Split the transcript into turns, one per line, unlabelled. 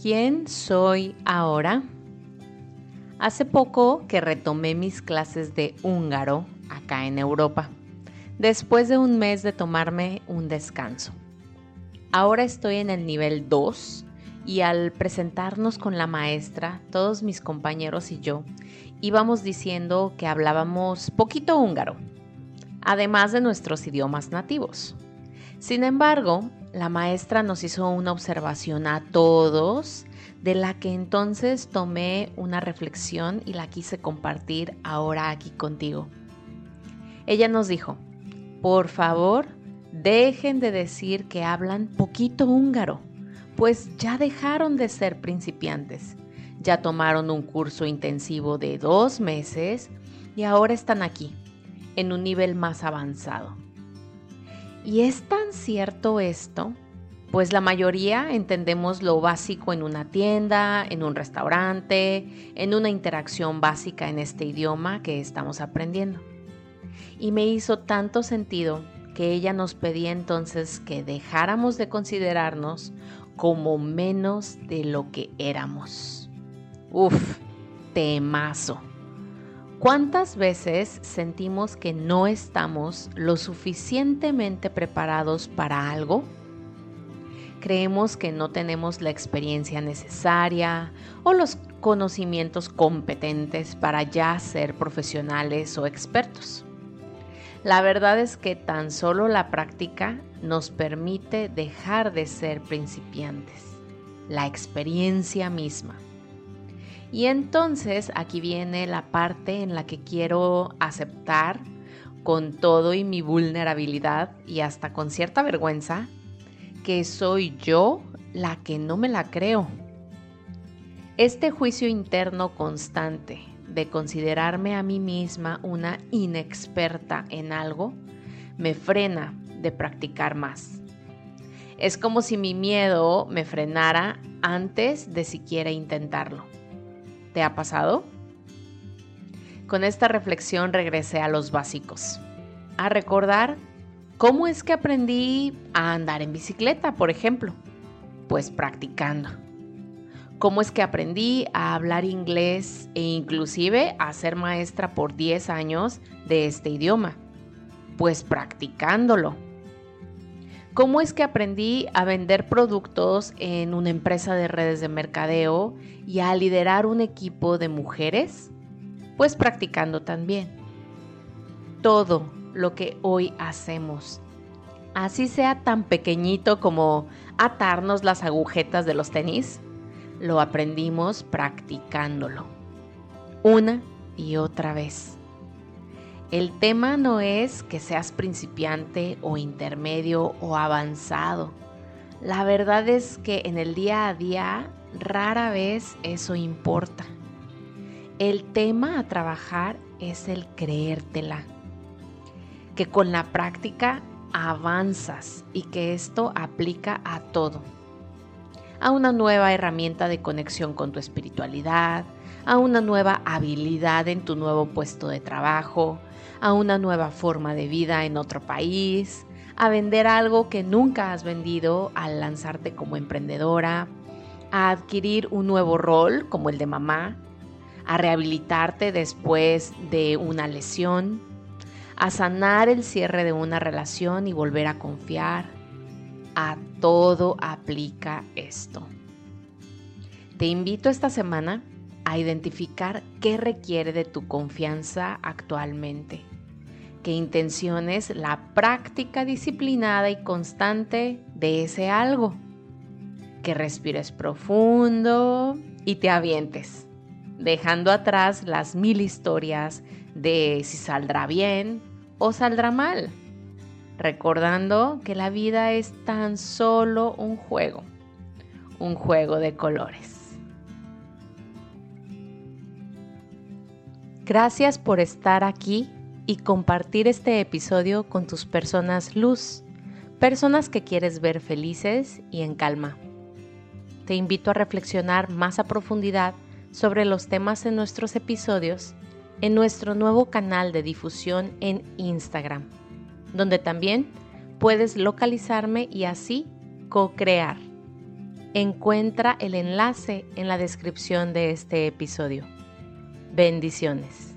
¿Quién soy ahora? Hace poco que retomé mis clases de húngaro acá en Europa, después de un mes de tomarme un descanso. Ahora estoy en el nivel 2 y al presentarnos con la maestra, todos mis compañeros y yo íbamos diciendo que hablábamos poquito húngaro, además de nuestros idiomas nativos. Sin embargo, la maestra nos hizo una observación a todos de la que entonces tomé una reflexión y la quise compartir ahora aquí contigo. Ella nos dijo, por favor, dejen de decir que hablan poquito húngaro, pues ya dejaron de ser principiantes, ya tomaron un curso intensivo de dos meses y ahora están aquí, en un nivel más avanzado. Y es tan cierto esto, pues la mayoría entendemos lo básico en una tienda, en un restaurante, en una interacción básica en este idioma que estamos aprendiendo. Y me hizo tanto sentido que ella nos pedía entonces que dejáramos de considerarnos como menos de lo que éramos. Uf, temazo. ¿Cuántas veces sentimos que no estamos lo suficientemente preparados para algo? Creemos que no tenemos la experiencia necesaria o los conocimientos competentes para ya ser profesionales o expertos. La verdad es que tan solo la práctica nos permite dejar de ser principiantes, la experiencia misma. Y entonces aquí viene la parte en la que quiero aceptar con todo y mi vulnerabilidad y hasta con cierta vergüenza que soy yo la que no me la creo. Este juicio interno constante de considerarme a mí misma una inexperta en algo me frena de practicar más. Es como si mi miedo me frenara antes de siquiera intentarlo. ¿Te ha pasado? Con esta reflexión regresé a los básicos, a recordar cómo es que aprendí a andar en bicicleta, por ejemplo. Pues practicando. ¿Cómo es que aprendí a hablar inglés e inclusive a ser maestra por 10 años de este idioma? Pues practicándolo. ¿Cómo es que aprendí a vender productos en una empresa de redes de mercadeo y a liderar un equipo de mujeres? Pues practicando también. Todo lo que hoy hacemos, así sea tan pequeñito como atarnos las agujetas de los tenis, lo aprendimos practicándolo. Una y otra vez. El tema no es que seas principiante o intermedio o avanzado. La verdad es que en el día a día rara vez eso importa. El tema a trabajar es el creértela. Que con la práctica avanzas y que esto aplica a todo. A una nueva herramienta de conexión con tu espiritualidad, a una nueva habilidad en tu nuevo puesto de trabajo, a una nueva forma de vida en otro país, a vender algo que nunca has vendido al lanzarte como emprendedora, a adquirir un nuevo rol como el de mamá, a rehabilitarte después de una lesión, a sanar el cierre de una relación y volver a confiar. A todo aplica esto. Te invito esta semana a identificar qué requiere de tu confianza actualmente que intenciones la práctica disciplinada y constante de ese algo. Que respires profundo y te avientes, dejando atrás las mil historias de si saldrá bien o saldrá mal, recordando que la vida es tan solo un juego, un juego de colores. Gracias por estar aquí y compartir este episodio con tus personas luz, personas que quieres ver felices y en calma. Te invito a reflexionar más a profundidad sobre los temas en nuestros episodios en nuestro nuevo canal de difusión en Instagram, donde también puedes localizarme y así co-crear. Encuentra el enlace en la descripción de este episodio. Bendiciones.